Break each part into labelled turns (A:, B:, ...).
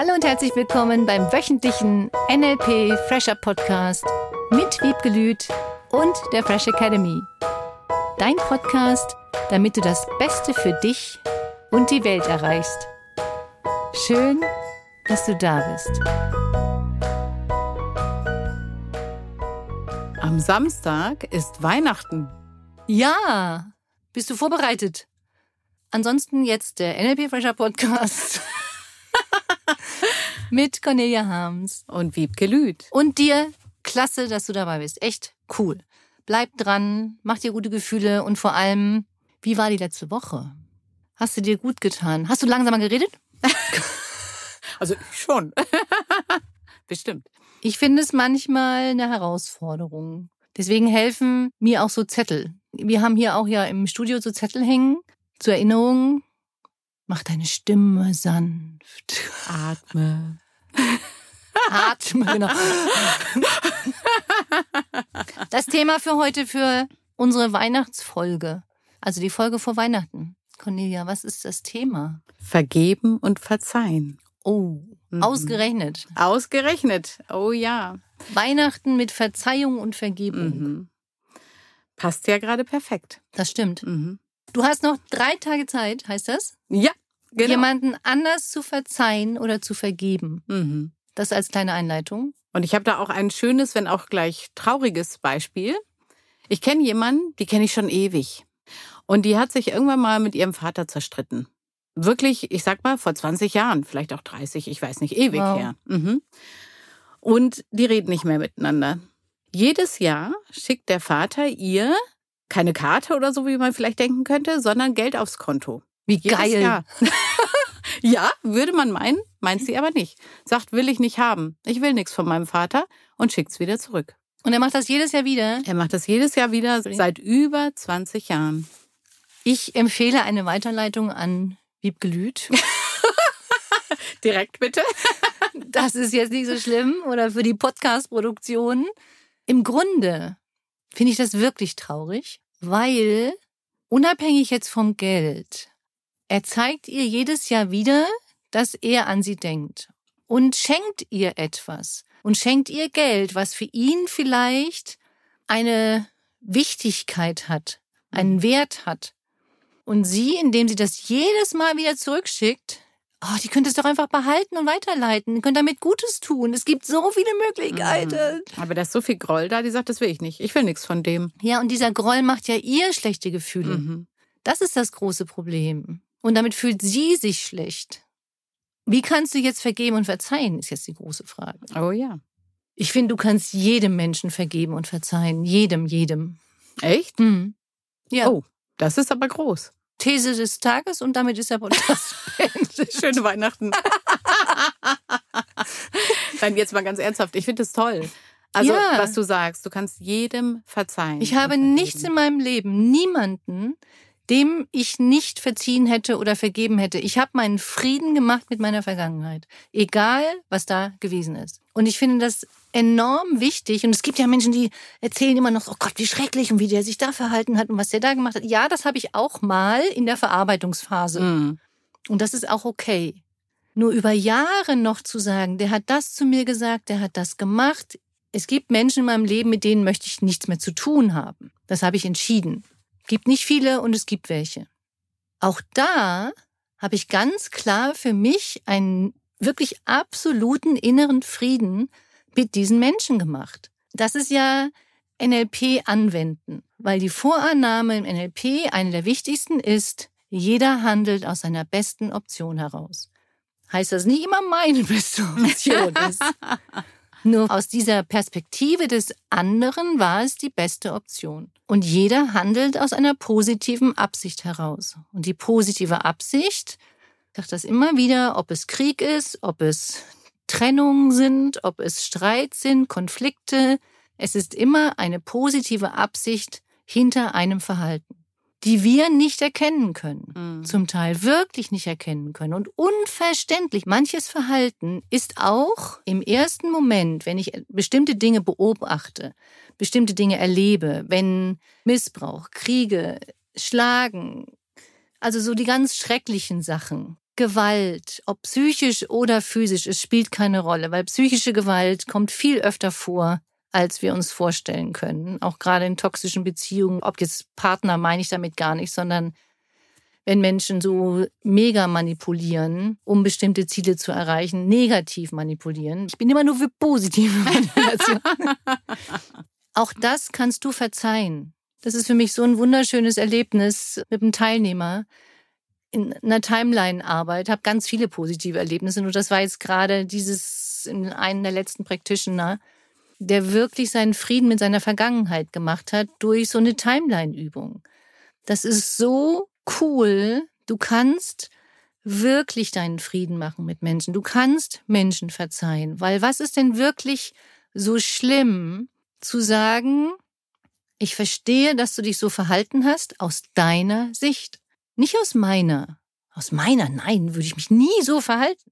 A: Hallo und herzlich willkommen beim wöchentlichen NLP Fresher Podcast mit Wiebke Lüth und der Fresh Academy. Dein Podcast, damit du das Beste für dich und die Welt erreichst. Schön, dass du da bist.
B: Am Samstag ist Weihnachten.
A: Ja, bist du vorbereitet? Ansonsten jetzt der NLP Fresher Podcast mit Cornelia Harms.
B: Und Wiebke Lüth.
A: Und dir, klasse, dass du dabei bist. Echt cool. Bleib dran, mach dir gute Gefühle und vor allem, wie war die letzte Woche? Hast du dir gut getan? Hast du langsamer geredet?
B: Also schon. Bestimmt.
A: Ich finde es manchmal eine Herausforderung. Deswegen helfen mir auch so Zettel. Wir haben hier auch ja im Studio so Zettel hängen zur Erinnerung. Mach deine Stimme sanft.
B: Atme.
A: Atme, genau. Das Thema für heute für unsere Weihnachtsfolge. Also die Folge vor Weihnachten. Cornelia, was ist das Thema?
B: Vergeben und verzeihen.
A: Oh,
B: Mhm.
A: ausgerechnet.
B: Ausgerechnet. Oh ja.
A: Weihnachten mit Verzeihung und Vergebung.
B: Mhm. Passt ja gerade perfekt.
A: Das stimmt.
B: Mhm.
A: Du hast noch drei Tage Zeit, heißt das?
B: Ja, genau.
A: Jemanden anders zu verzeihen oder zu vergeben.
B: Mhm.
A: Das als kleine Einleitung.
B: Und ich habe da auch ein schönes, wenn auch gleich trauriges Beispiel. Ich kenne jemanden, die kenne ich schon ewig. Und die hat sich irgendwann mal mit ihrem Vater zerstritten. Wirklich, ich sag mal, vor 20 Jahren, vielleicht auch 30, ich weiß nicht, ewig
A: Wow.
B: her. Mhm. Und die reden nicht mehr miteinander. Jedes Jahr schickt der Vater ihr keine Karte oder so, wie man vielleicht denken könnte, sondern Geld aufs Konto.
A: Wie geil.
B: Ja, würde man meinen, meint sie aber nicht. Sagt, will ich nicht haben. Ich will nichts von meinem Vater und schickt's wieder zurück.
A: Und er macht das jedes Jahr wieder.
B: Er macht das jedes Jahr wieder seit über 20 Jahren.
A: Ich empfehle eine Weiterleitung an Wiebke Lüth.
B: Direkt bitte.
A: Das ist jetzt nicht so schlimm oder für die Podcast-Produktion. Im Grunde finde ich das wirklich traurig, weil unabhängig jetzt vom Geld, er zeigt ihr jedes Jahr wieder, dass er an sie denkt und schenkt ihr etwas und schenkt ihr Geld, was für ihn vielleicht eine Wichtigkeit hat, einen Wert hat. Und sie, indem sie das jedes Mal wieder zurückschickt, oh, die könnte es doch einfach behalten und weiterleiten, die könnte damit Gutes tun. Es gibt so viele Möglichkeiten.
B: Aber da ist so viel Groll da, die sagt, das will ich nicht. Ich will nichts von dem.
A: Ja, und dieser Groll macht ja ihr schlechte Gefühle.
B: Mhm.
A: Das ist das große Problem. Und damit fühlt sie sich schlecht. Wie kannst du jetzt vergeben und verzeihen, ist jetzt die große Frage.
B: Oh ja.
A: Ich finde, du kannst jedem Menschen vergeben und verzeihen. Jedem, jedem.
B: Echt?
A: Mhm. Ja.
B: Oh, das ist aber groß.
A: These des Tages und damit ist der Podcast beendet.
B: Schöne Weihnachten. Nein, jetzt mal ganz ernsthaft. Ich finde es toll. Also,
A: Ja.
B: was du sagst, du kannst jedem verzeihen.
A: Ich habe nichts in meinem Leben, niemanden, dem ich nicht verziehen hätte oder vergeben hätte. Ich habe meinen Frieden gemacht mit meiner Vergangenheit, egal was da gewesen ist. Und ich finde das enorm wichtig. Und es gibt ja Menschen, die erzählen immer noch, oh Gott, wie schrecklich und wie der sich da verhalten hat und was der da gemacht hat. Ja, das habe ich auch mal in der Verarbeitungsphase.
B: Mhm.
A: Und das ist auch okay. Nur über Jahre noch zu sagen, der hat das zu mir gesagt, der hat das gemacht. Es gibt Menschen in meinem Leben, mit denen möchte ich nichts mehr zu tun haben. Das habe ich entschieden. Gibt nicht viele und es gibt welche. Auch da habe ich ganz klar für mich einen wirklich absoluten inneren Frieden mit diesen Menschen gemacht. Das ist ja NLP anwenden, weil die Vorannahme im NLP eine der wichtigsten ist, jeder handelt aus seiner besten Option heraus. Heißt das nicht immer meine beste Option ist. Nur aus dieser Perspektive des anderen war es die beste Option. Und jeder handelt aus einer positiven Absicht heraus. Und die positive Absicht, ich sage das immer wieder, ob es Krieg ist, ob es Trennungen sind, ob es Streit sind, Konflikte, es ist immer eine positive Absicht hinter einem Verhalten, die wir nicht erkennen können
B: Mhm.
A: zum Teil wirklich nicht erkennen können und unverständlich. Manches Verhalten ist auch im ersten Moment, wenn ich bestimmte Dinge beobachte, bestimmte Dinge erlebe, wenn Missbrauch, Kriege, Schlagen, also so die ganz schrecklichen Sachen, Gewalt, ob psychisch oder physisch, es spielt keine Rolle, weil psychische Gewalt kommt viel öfter vor, als wir uns vorstellen können. Auch gerade in toxischen Beziehungen, ob jetzt Partner meine ich damit gar nicht, sondern wenn Menschen so mega manipulieren, um bestimmte Ziele zu erreichen, negativ manipulieren. Ich bin immer nur für positive Manipulation. Auch das kannst du verzeihen. Das ist für mich so ein wunderschönes Erlebnis mit einem Teilnehmer in einer Timeline-Arbeit, habe ganz viele positive Erlebnisse. Und das war jetzt gerade dieses in einem der letzten Practitioner, der wirklich seinen Frieden mit seiner Vergangenheit gemacht hat durch so eine Timeline-Übung. Das ist so cool. Du kannst wirklich deinen Frieden machen mit Menschen. Du kannst Menschen verzeihen. Weil was ist denn wirklich so schlimm zu sagen, ich verstehe, dass du dich so verhalten hast aus deiner Sicht. Nicht aus meiner. Aus meiner, nein, würde ich mich nie so verhalten.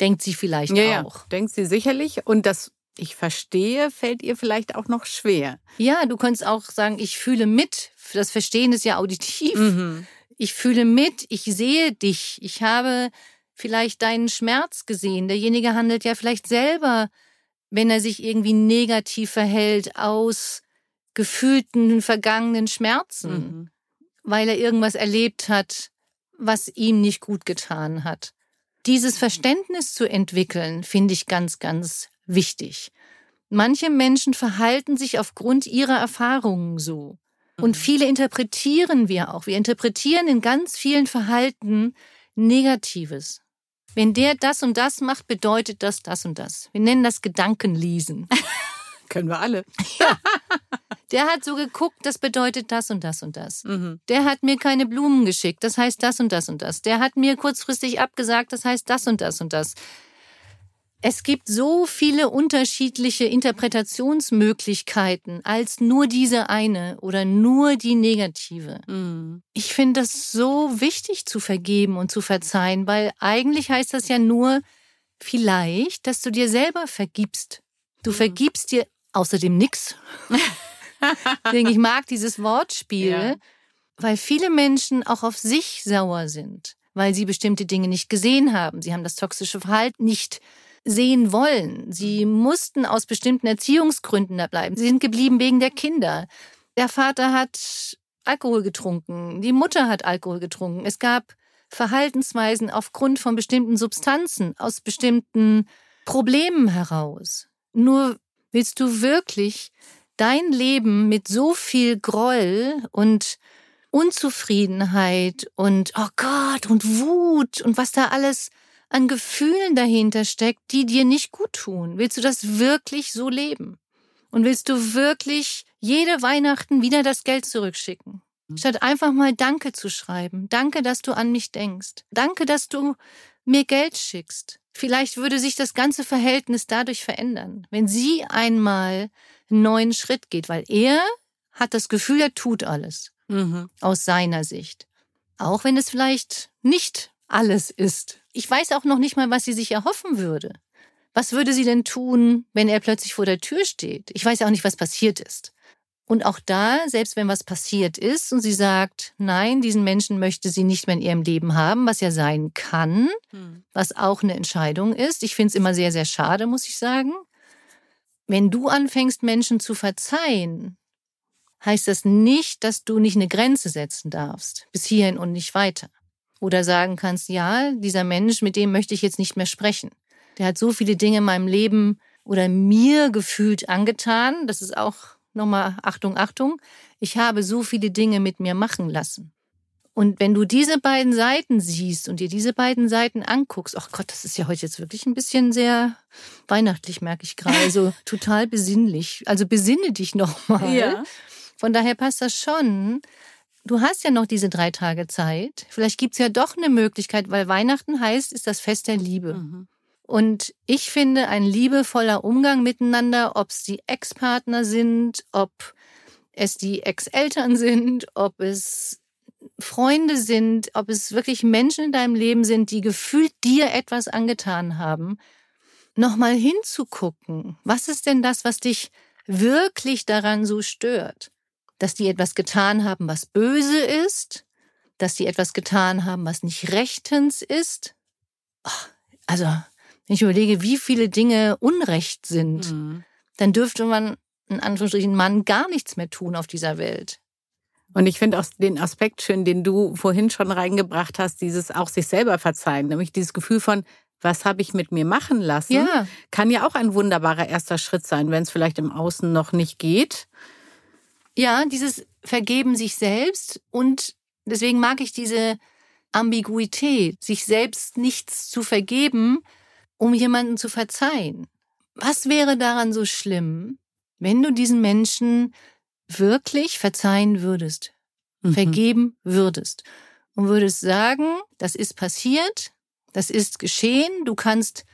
A: Denkt sie vielleicht
B: ja,
A: auch.
B: Ja, denkt sie sicherlich. Und das ich verstehe, fällt ihr vielleicht auch noch schwer.
A: Ja, du kannst auch sagen, ich fühle mit. Das Verstehen ist ja auditiv. Mhm. Ich fühle mit, ich sehe dich. Ich habe vielleicht deinen Schmerz gesehen. Derjenige handelt ja vielleicht selber, wenn er sich irgendwie negativ verhält, aus gefühlten vergangenen Schmerzen, mhm. weil er irgendwas erlebt hat, was ihm nicht gut getan hat. Dieses Verständnis zu entwickeln, finde ich ganz, ganz wichtig. Manche Menschen verhalten sich aufgrund ihrer Erfahrungen so. Und mhm. viele interpretieren wir auch. Wir interpretieren in ganz vielen Verhalten Negatives. Wenn der das und das macht, bedeutet das das und das. Wir nennen das Gedankenlesen.
B: Können wir alle.
A: Ja. Der hat so geguckt, das bedeutet das und das und das. Mhm. Der hat mir keine Blumen geschickt, das heißt das und das und das. Der hat mir kurzfristig abgesagt, das heißt das und das und das. Es gibt so viele unterschiedliche Interpretationsmöglichkeiten als nur diese eine oder nur die negative. Mhm. Ich finde das so wichtig zu vergeben und zu verzeihen, weil eigentlich heißt das ja nur vielleicht, dass du dir selber vergibst. Du mhm. vergibst dir außerdem nichts. ich mag dieses Wortspiel, ja. weil viele Menschen auch auf sich sauer sind, weil sie bestimmte Dinge nicht gesehen haben. Sie haben das toxische Verhalten nicht sehen wollen. Sie mussten aus bestimmten Erziehungsgründen da bleiben. Sie sind geblieben wegen der Kinder. Der Vater hat Alkohol getrunken, die Mutter hat Alkohol getrunken. Es gab Verhaltensweisen aufgrund von bestimmten Substanzen, aus bestimmten Problemen heraus. Nur willst du wirklich dein Leben mit so viel Groll und Unzufriedenheit und oh Gott und Wut und was da alles an Gefühlen dahinter steckt, die dir nicht gut tun? Willst du das wirklich so leben? Und willst du wirklich jede Weihnachten wieder das Geld zurückschicken? Mhm. Statt einfach mal Danke zu schreiben. Danke, dass du an mich denkst. Danke, dass du mir Geld schickst. Vielleicht würde sich das ganze Verhältnis dadurch verändern, wenn sie einmal einen neuen Schritt geht, weil er hat das Gefühl, er tut alles. Mhm. Aus seiner Sicht. Auch wenn es vielleicht nicht alles ist. Ich weiß auch noch nicht mal, was sie sich erhoffen würde. Was würde sie denn tun, wenn er plötzlich vor der Tür steht? Ich weiß ja auch nicht, was passiert ist. Und auch da, selbst wenn was passiert ist und sie sagt, nein, diesen Menschen möchte sie nicht mehr in ihrem Leben haben, was ja sein kann, hm. was auch eine Entscheidung ist. Ich finde es immer sehr, sehr schade, muss ich sagen. Wenn du anfängst, Menschen zu verzeihen, heißt das nicht, dass du nicht eine Grenze setzen darfst, bis hierhin und nicht weiter. Oder sagen kannst, ja, dieser Mensch, mit dem möchte ich jetzt nicht mehr sprechen. Der hat so viele Dinge in meinem Leben oder mir gefühlt angetan. Das ist auch nochmal Achtung, Achtung. Ich habe so viele Dinge mit mir machen lassen. Und wenn du diese beiden Seiten siehst und dir diese beiden Seiten anguckst, ach Gott, das ist ja heute jetzt wirklich ein bisschen sehr weihnachtlich, merke ich gerade, also total besinnlich. Also besinne dich nochmal. Ja. Von daher passt das schon, du hast ja noch diese drei Tage Zeit. Vielleicht gibt es ja doch eine Möglichkeit, weil Weihnachten heißt, ist das Fest der Liebe. Mhm. Und ich finde, ein liebevoller Umgang miteinander, ob es die Ex-Partner sind, ob es die Ex-Eltern sind, ob es Freunde sind, ob es wirklich Menschen in deinem Leben sind, die gefühlt dir etwas angetan haben, nochmal hinzugucken. Was ist denn das, was dich wirklich daran so stört? Dass die etwas getan haben, was böse ist, dass die etwas getan haben, was nicht rechtens ist, also, wenn ich überlege, wie viele Dinge Unrecht sind, mhm. dann dürfte man in Anführungsstrichen Mann gar nichts mehr tun auf dieser Welt.
B: Und ich finde auch den Aspekt schön, den du vorhin schon reingebracht hast, dieses auch sich selber verzeihen, nämlich dieses Gefühl von, was habe ich mit mir machen lassen,
A: ja.
B: kann ja auch ein wunderbarer erster Schritt sein, wenn es vielleicht im Außen noch nicht geht.
A: Ja, dieses Vergeben sich selbst und deswegen mag ich diese Ambiguität, sich selbst nichts zu vergeben, um jemanden zu verzeihen. Was wäre daran so schlimm, wenn du diesen Menschen wirklich verzeihen würdest, mhm. vergeben würdest und würdest sagen, das ist passiert, das ist geschehen, du kannst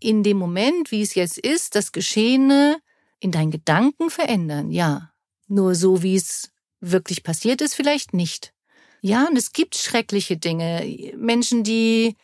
A: in dem Moment, wie es jetzt ist, das Geschehene in deinen Gedanken verändern, ja. Nur so, wie es wirklich passiert ist, vielleicht nicht. Ja, und es gibt schreckliche Dinge. Menschen, die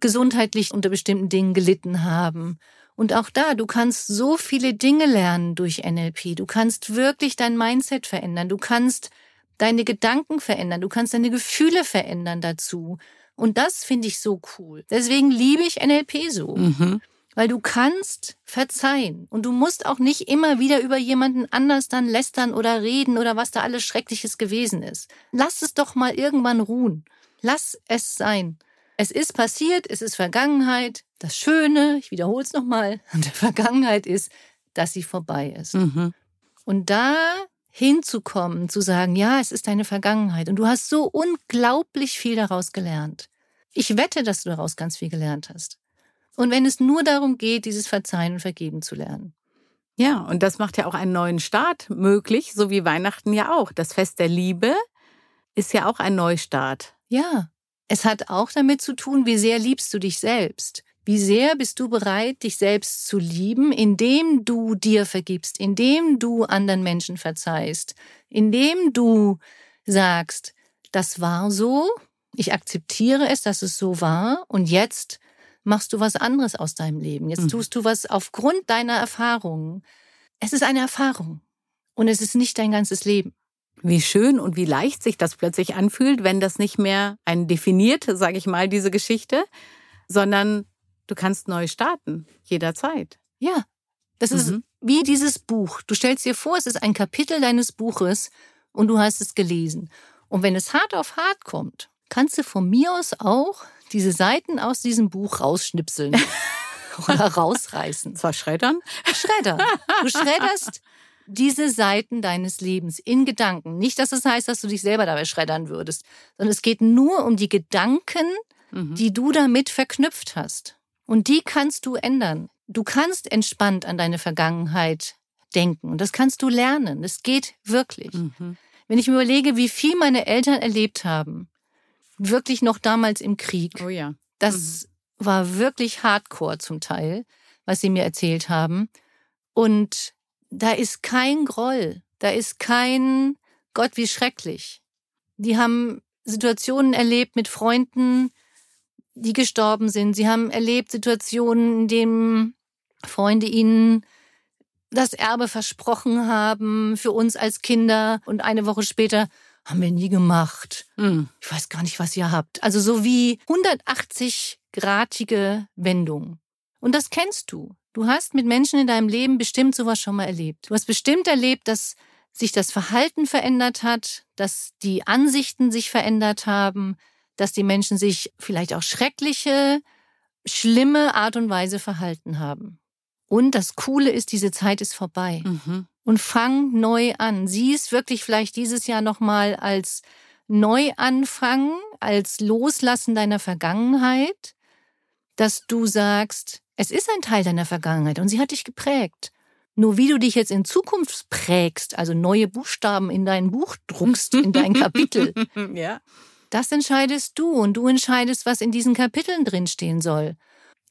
A: gesundheitlich unter bestimmten Dingen gelitten haben und auch da, du kannst so viele Dinge lernen durch NLP. Du kannst wirklich dein Mindset verändern. Du kannst deine Gedanken verändern. Du kannst deine Gefühle verändern dazu. Und das finde ich so cool. Deswegen liebe ich NLP so. Mhm. Weil du kannst verzeihen. Und du musst auch nicht immer wieder über jemanden anders dann lästern oder reden oder was da alles Schreckliches gewesen ist. Lass es doch mal irgendwann ruhen. Lass es sein. Es ist passiert, es ist Vergangenheit. Das Schöne, ich wiederhole es nochmal, an der Vergangenheit ist, dass sie vorbei ist. Mhm. Und da hinzukommen, zu sagen, ja, es ist deine Vergangenheit und du hast so unglaublich viel daraus gelernt. Ich wette, dass du daraus ganz viel gelernt hast. Und wenn es nur darum geht, dieses Verzeihen und Vergeben zu lernen.
B: Ja, und das macht ja auch einen neuen Start möglich, so wie Weihnachten ja auch. Das Fest der Liebe ist ja auch ein Neustart.
A: Ja, es hat auch damit zu tun, wie sehr liebst du dich selbst. Wie sehr bist du bereit, dich selbst zu lieben, indem du dir vergibst, indem du anderen Menschen verzeihst, indem du sagst, das war so, ich akzeptiere es, dass es so war und jetzt machst du was anderes aus deinem Leben. Jetzt mhm. tust du was aufgrund deiner Erfahrungen. Es ist eine Erfahrung und es ist nicht dein ganzes Leben.
B: Wie schön und wie leicht sich das plötzlich anfühlt, wenn das nicht mehr ein definiert, sage ich mal, diese Geschichte, sondern du kannst neu starten, jederzeit.
A: Ja, das mhm. ist wie dieses Buch. Du stellst dir vor, es ist ein Kapitel deines Buches und du hast es gelesen. Und wenn es hart auf hart kommt, kannst du von mir aus auch diese Seiten aus diesem Buch rausschnipseln oder rausreißen.
B: Zwar schreddern?
A: Schreddern. Du schredderst diese Seiten deines Lebens in Gedanken. Nicht, dass es das heißt, dass du dich selber dabei schreddern würdest, sondern es geht nur um die Gedanken, mhm. die du damit verknüpft hast. Und die kannst du ändern. Du kannst entspannt an deine Vergangenheit denken und das kannst du lernen. Es geht wirklich. Mhm. Wenn ich mir überlege, wie viel meine Eltern erlebt haben, wirklich noch damals im Krieg.
B: Oh ja.
A: Das mhm. war wirklich hardcore zum Teil, was sie mir erzählt haben. Und da ist kein Groll, da ist kein Gott, wie schrecklich. Die haben Situationen erlebt mit Freunden, die gestorben sind. Sie haben erlebt Situationen, in denen Freunde ihnen das Erbe versprochen haben für uns als Kinder und eine Woche später haben wir nie gemacht. Mhm. Ich weiß gar nicht, was ihr habt. Also so wie 180-gradige Wendungen. Und das kennst du. Du hast mit Menschen in deinem Leben bestimmt sowas schon mal erlebt. Du hast bestimmt erlebt, dass sich das Verhalten verändert hat, dass die Ansichten sich verändert haben, dass die Menschen sich vielleicht auch schreckliche, schlimme Art und Weise verhalten haben. Und das Coole ist, diese Zeit ist vorbei. Mhm. Und fang neu an. Sieh es wirklich vielleicht dieses Jahr nochmal als Neuanfang, als Loslassen deiner Vergangenheit, dass du sagst, es ist ein Teil deiner Vergangenheit und sie hat dich geprägt. Nur wie du dich jetzt in Zukunft prägst, also neue Buchstaben in dein Buch druckst, in dein Kapitel,
B: ja.
A: das entscheidest du und du entscheidest, was in diesen Kapiteln drinstehen soll.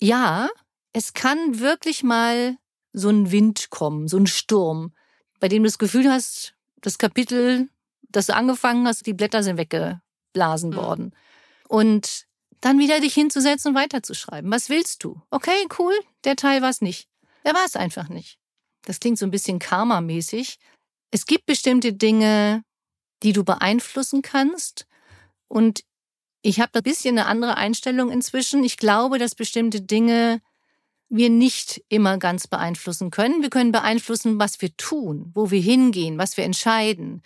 A: Ja, es kann wirklich mal so ein Wind kommen, so ein Sturm, bei dem du das Gefühl hast, das Kapitel, das du angefangen hast, die Blätter sind weggeblasen mhm. worden. Und dann wieder dich hinzusetzen und weiterzuschreiben. Was willst du? Okay, cool, der Teil war es nicht. Der war es einfach nicht. Das klingt so ein bisschen karmamäßig. Es gibt bestimmte Dinge, die du beeinflussen kannst. Und Ich habe ein bisschen eine andere Einstellung inzwischen. Ich glaube, dass bestimmte Dinge wir nicht immer ganz beeinflussen können. Wir können beeinflussen, was wir tun, wo wir hingehen, was wir entscheiden.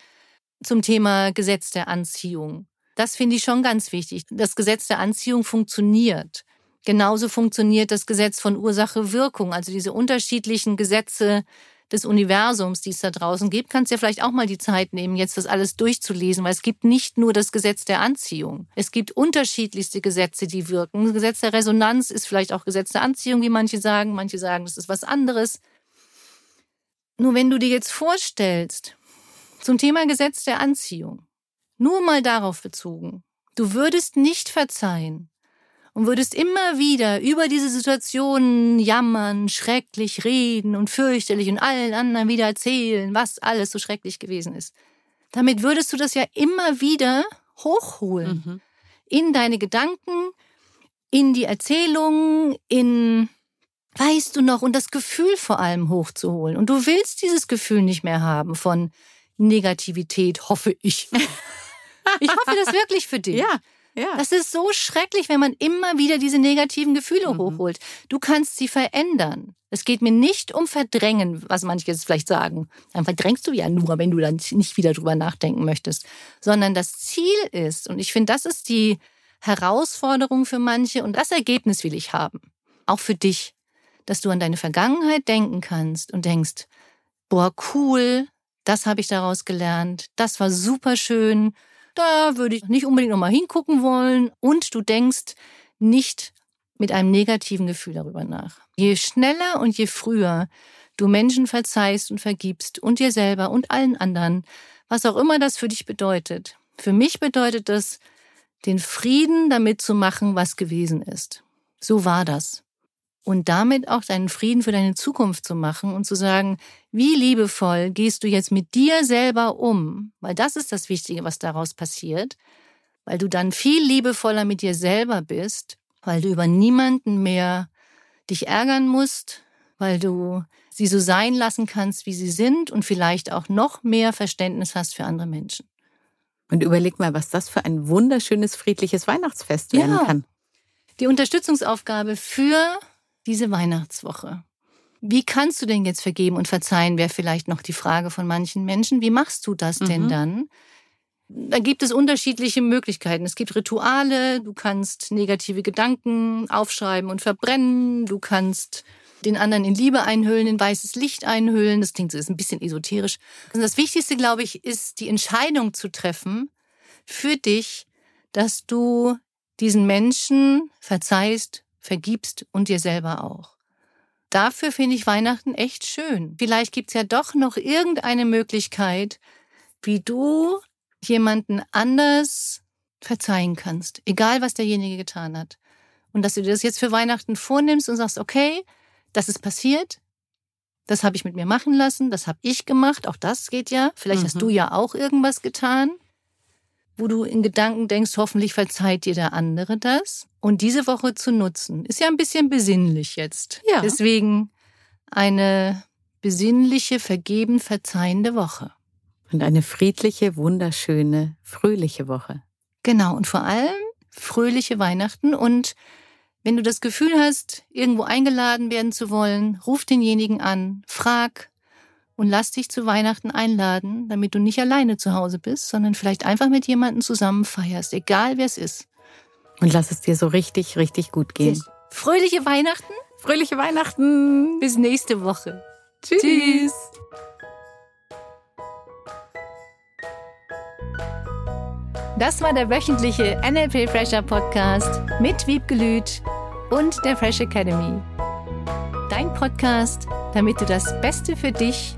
A: Zum Thema Gesetz der Anziehung. Das finde ich schon ganz wichtig. Das Gesetz der Anziehung funktioniert. Genauso funktioniert das Gesetz von Ursache-Wirkung, also diese unterschiedlichen Gesetze des Universums, die es da draußen gibt, kannst du ja vielleicht auch mal die Zeit nehmen, jetzt das alles durchzulesen, weil es gibt nicht nur das Gesetz der Anziehung. Es gibt unterschiedlichste Gesetze, die wirken. Das Gesetz der Resonanz ist vielleicht auch Gesetz der Anziehung, wie manche sagen. Manche sagen, das ist was anderes. Nur wenn du dir jetzt vorstellst, zum Thema Gesetz der Anziehung, nur mal darauf bezogen, du würdest nicht verzeihen, und würdest immer wieder über diese Situationen jammern, schrecklich reden und fürchterlich und allen anderen wieder erzählen, was alles so schrecklich gewesen ist. Damit würdest du das ja immer wieder hochholen. Mhm. In deine Gedanken, in die Erzählungen, in, weißt du noch, und das Gefühl vor allem hochzuholen. Und du willst dieses Gefühl nicht mehr haben von Negativität, hoffe ich. ich hoffe das wirklich für dich.
B: Ja. Ja.
A: Das ist so schrecklich, wenn man immer wieder diese negativen Gefühle mhm. hochholt. Du kannst sie verändern. Es geht mir nicht um Verdrängen, was manche jetzt vielleicht sagen. Dann verdrängst du ja nur, wenn du dann nicht wieder drüber nachdenken möchtest. Sondern das Ziel ist, und ich finde, das ist die Herausforderung für manche und das Ergebnis will ich haben. Auch für dich. Dass du an deine Vergangenheit denken kannst und denkst, boah, cool, das habe ich daraus gelernt, das war super schön da würde ich nicht unbedingt nochmal hingucken wollen. Und du denkst nicht mit einem negativen Gefühl darüber nach. Je schneller und je früher du Menschen verzeihst und vergibst und dir selber und allen anderen, was auch immer das für dich bedeutet. Für mich bedeutet das, den Frieden damit zu machen, was gewesen ist. So war das und damit auch deinen Frieden für deine Zukunft zu machen und zu sagen, wie liebevoll gehst du jetzt mit dir selber um? Weil das ist das Wichtige, was daraus passiert, weil du dann viel liebevoller mit dir selber bist, weil du über niemanden mehr dich ärgern musst, weil du sie so sein lassen kannst, wie sie sind und vielleicht auch noch mehr Verständnis hast für andere Menschen.
B: Und überleg mal, was das für ein wunderschönes, friedliches Weihnachtsfest werden ja. kann.
A: Die Unterstützungsaufgabe für diese Weihnachtswoche. Wie kannst du denn jetzt vergeben und verzeihen, wäre vielleicht noch die Frage von manchen Menschen. Wie machst du das denn mhm. dann? Da gibt es unterschiedliche Möglichkeiten. Es gibt Rituale, du kannst negative Gedanken aufschreiben und verbrennen, du kannst den anderen in Liebe einhüllen, in weißes Licht einhüllen. Das klingt so ist ein bisschen esoterisch. Und das Wichtigste, glaube ich, ist die Entscheidung zu treffen für dich, dass du diesen Menschen verzeihst vergibst und dir selber auch. Dafür finde ich Weihnachten echt schön. Vielleicht gibt es ja doch noch irgendeine Möglichkeit, wie du jemanden anders verzeihen kannst, egal was derjenige getan hat. Und dass du dir das jetzt für Weihnachten vornimmst und sagst, okay, das ist passiert, das habe ich mit mir machen lassen, das habe ich gemacht, auch das geht ja. Vielleicht mhm. hast du ja auch irgendwas getan wo du in Gedanken denkst, hoffentlich verzeiht dir der andere das. Und diese Woche zu nutzen, ist ja ein bisschen besinnlich jetzt. Ja. Deswegen eine besinnliche, vergeben, verzeihende Woche.
B: Und eine friedliche, wunderschöne, fröhliche Woche.
A: Genau, und vor allem fröhliche Weihnachten. Und wenn du das Gefühl hast, irgendwo eingeladen werden zu wollen, ruf denjenigen an, frag, und lass dich zu Weihnachten einladen, damit du nicht alleine zu Hause bist, sondern vielleicht einfach mit jemandem zusammen feierst, egal wer es ist.
B: Und lass es dir so richtig, richtig gut gehen.
A: Fröhliche Weihnachten.
B: Fröhliche Weihnachten.
A: Bis nächste Woche.
B: Tschüss. Tschüss.
A: Das war der wöchentliche NLP Fresher Podcast mit Wiebgelüt und der Fresh Academy. Dein Podcast, damit du das Beste für dich